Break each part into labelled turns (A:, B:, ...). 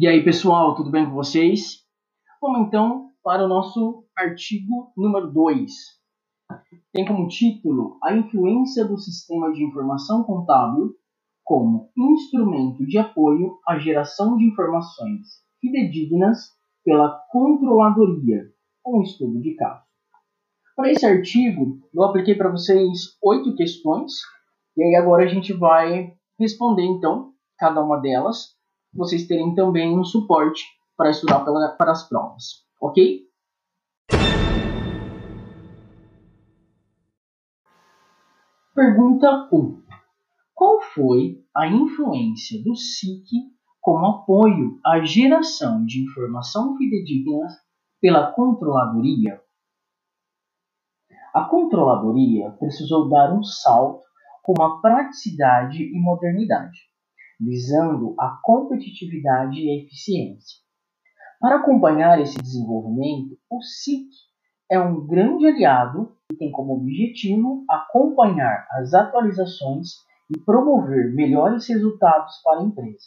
A: E aí, pessoal, tudo bem com vocês? Vamos então para o nosso artigo número 2. Tem como título a influência do sistema de informação contábil como instrumento de apoio à geração de informações fidedignas pela controladoria, um estudo de caso. Para esse artigo, eu apliquei para vocês oito questões, e aí agora a gente vai responder então cada uma delas vocês terem também um suporte para estudar para, para as provas, ok? Pergunta 1. Qual foi a influência do SIC como apoio à geração de informação fidedigna pela controladoria? A controladoria precisou dar um salto com a praticidade e modernidade visando a competitividade e a eficiência. Para acompanhar esse desenvolvimento, o SIC é um grande aliado e tem como objetivo acompanhar as atualizações e promover melhores resultados para a empresa.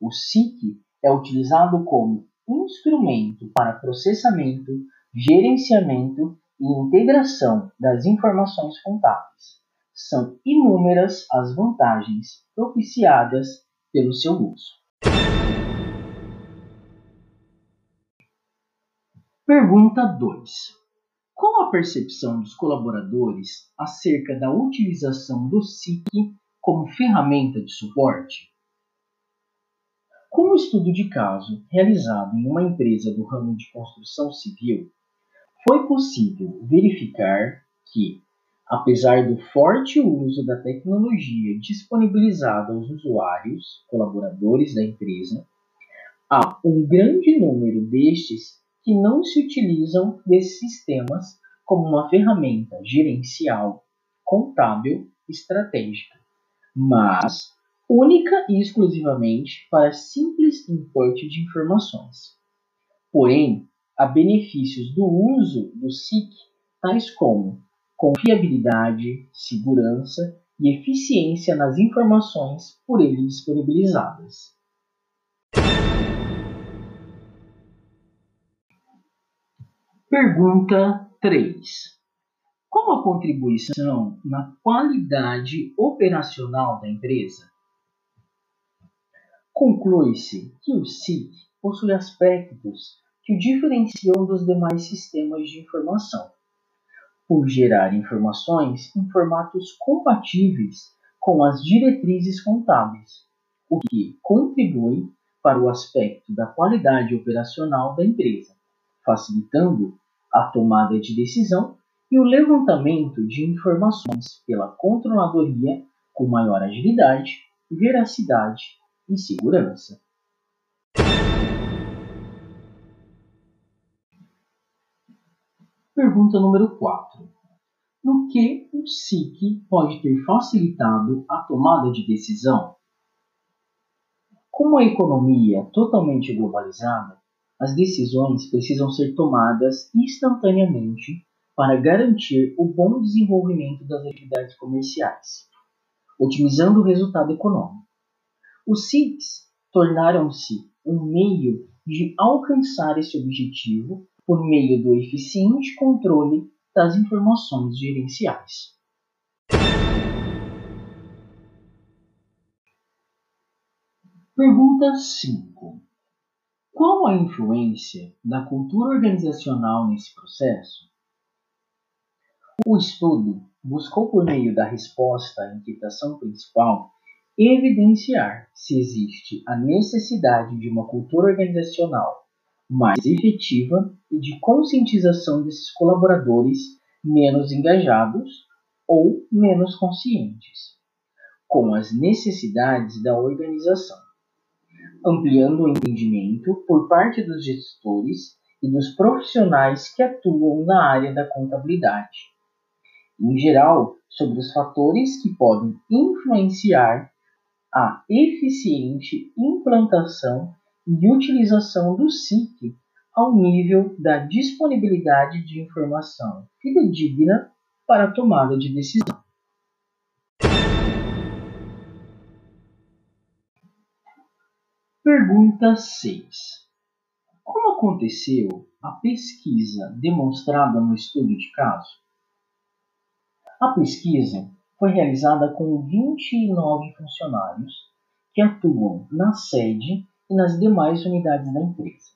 A: O SIC é utilizado como instrumento para processamento, gerenciamento e integração das informações contábeis são inúmeras as vantagens propiciadas pelo seu uso. Pergunta 2. Qual a percepção dos colaboradores acerca da utilização do SIC como ferramenta de suporte? Com o estudo de caso realizado em uma empresa do ramo de construção civil, foi possível verificar que Apesar do forte uso da tecnologia disponibilizada aos usuários, colaboradores da empresa, há um grande número destes que não se utilizam desses sistemas como uma ferramenta gerencial, contábil, estratégica, mas única e exclusivamente para simples importe de informações. Porém, há benefícios do uso do SIC, tais como confiabilidade, segurança e eficiência nas informações por ele disponibilizadas. Pergunta 3. Qual a contribuição na qualidade operacional da empresa? Conclui-se que o SIC possui aspectos que o diferenciam dos demais sistemas de informação por gerar informações em formatos compatíveis com as diretrizes contábeis, o que contribui para o aspecto da qualidade operacional da empresa, facilitando a tomada de decisão e o levantamento de informações pela controladoria com maior agilidade, veracidade e segurança. Pergunta número 4. No que o SIC pode ter facilitado a tomada de decisão? Com uma economia totalmente globalizada, as decisões precisam ser tomadas instantaneamente para garantir o bom desenvolvimento das atividades comerciais, otimizando o resultado econômico. Os SICs tornaram-se um meio de alcançar esse objetivo por meio do eficiente controle das informações gerenciais. Pergunta 5. Qual a influência da cultura organizacional nesse processo? O estudo buscou, por meio da resposta à inquietação principal, evidenciar se existe a necessidade de uma cultura organizacional mais efetiva e de conscientização desses colaboradores menos engajados ou menos conscientes com as necessidades da organização, ampliando o entendimento por parte dos gestores e dos profissionais que atuam na área da contabilidade, em geral, sobre os fatores que podem influenciar a eficiente implantação e utilização do SIC ao nível da disponibilidade de informação fidedigna para a tomada de decisão. Pergunta 6. Como aconteceu a pesquisa demonstrada no estudo de caso? A pesquisa foi realizada com 29 funcionários que atuam na sede e nas demais unidades da empresa,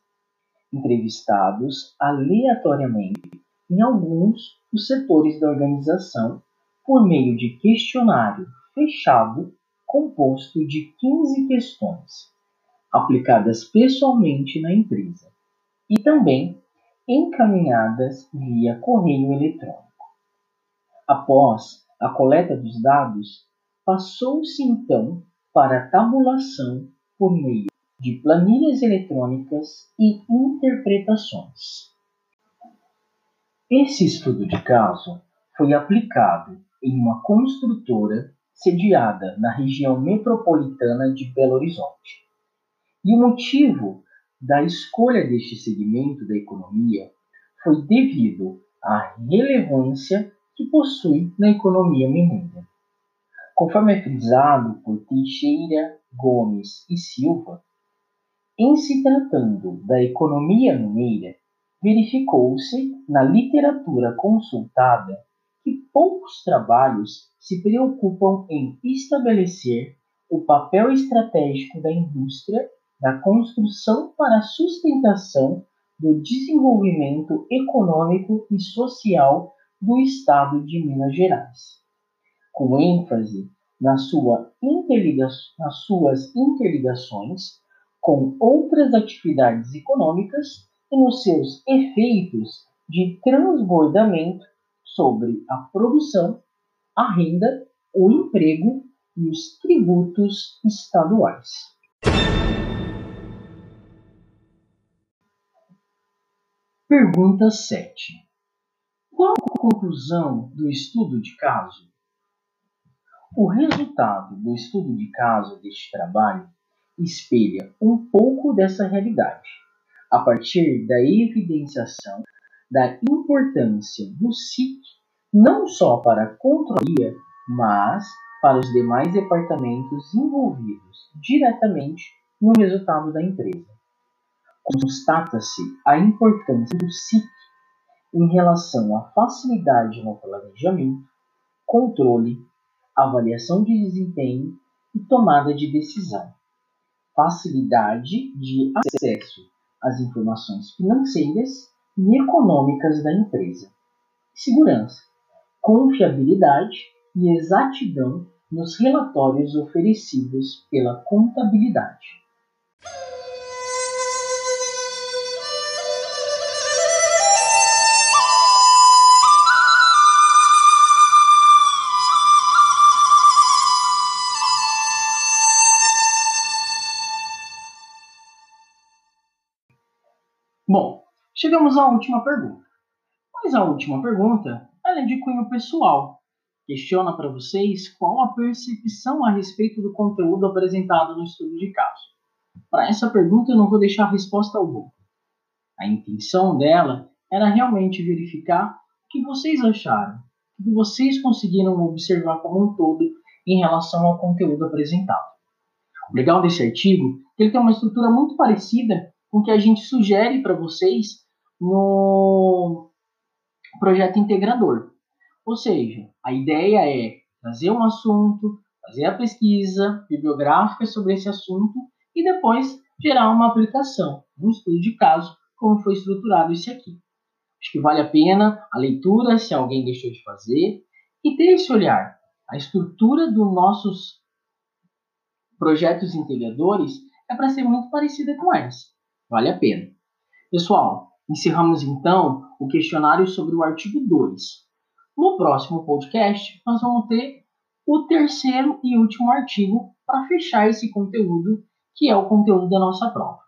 A: entrevistados aleatoriamente em alguns dos setores da organização por meio de questionário fechado composto de 15 questões aplicadas pessoalmente na empresa e também encaminhadas via correio eletrônico. Após a coleta dos dados, passou-se então para a tabulação por meio de planilhas eletrônicas e interpretações. Esse estudo de caso foi aplicado em uma construtora sediada na região metropolitana de Belo Horizonte. E o motivo da escolha deste segmento da economia foi devido à relevância que possui na economia mineira. Conforme é frisado por Teixeira, Gomes e Silva, em se tratando da economia mineira, verificou-se na literatura consultada que poucos trabalhos se preocupam em estabelecer o papel estratégico da indústria da construção para a sustentação do desenvolvimento econômico e social do Estado de Minas Gerais, com ênfase sua nas suas interligações com outras atividades econômicas e nos seus efeitos de transbordamento sobre a produção, a renda, o emprego e os tributos estaduais. Pergunta 7. Qual a conclusão do estudo de caso? O resultado do estudo de caso deste trabalho espelha um pouco dessa realidade, a partir da evidenciação da importância do SIC não só para a controladoria, mas para os demais departamentos envolvidos diretamente no resultado da empresa. Constata-se a importância do SIC em relação à facilidade no planejamento, controle, avaliação de desempenho e tomada de decisão, facilidade de acesso às informações financeiras e econômicas da empresa, segurança, confiabilidade e exatidão nos relatórios oferecidos pela contabilidade. Chegamos à última pergunta. Mas a última pergunta é de cunho pessoal. Questiona para vocês qual a percepção a respeito do conteúdo apresentado no estudo de caso. Para essa pergunta eu não vou deixar resposta alguma. A intenção dela era realmente verificar o que vocês acharam, o que vocês conseguiram observar como um todo em relação ao conteúdo apresentado. O legal desse artigo é que ele tem uma estrutura muito parecida com o que a gente sugere para vocês no projeto integrador. Ou seja, a ideia é trazer um assunto, fazer a pesquisa bibliográfica sobre esse assunto e depois gerar uma aplicação, um estudo de caso, como foi estruturado esse aqui. Acho que vale a pena a leitura, se alguém deixou de fazer, e ter esse olhar. A estrutura dos nossos projetos integradores é para ser muito parecida com essa. Vale a pena. Pessoal, encerramos então o questionário sobre o artigo 2. No próximo podcast, nós vamos ter o terceiro e último artigo para fechar esse conteúdo, que é o conteúdo da nossa prova.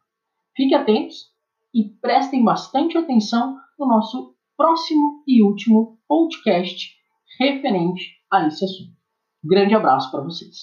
A: Fiquem atentos e prestem bastante atenção no nosso próximo e último podcast referente a esse assunto. grande abraço para vocês.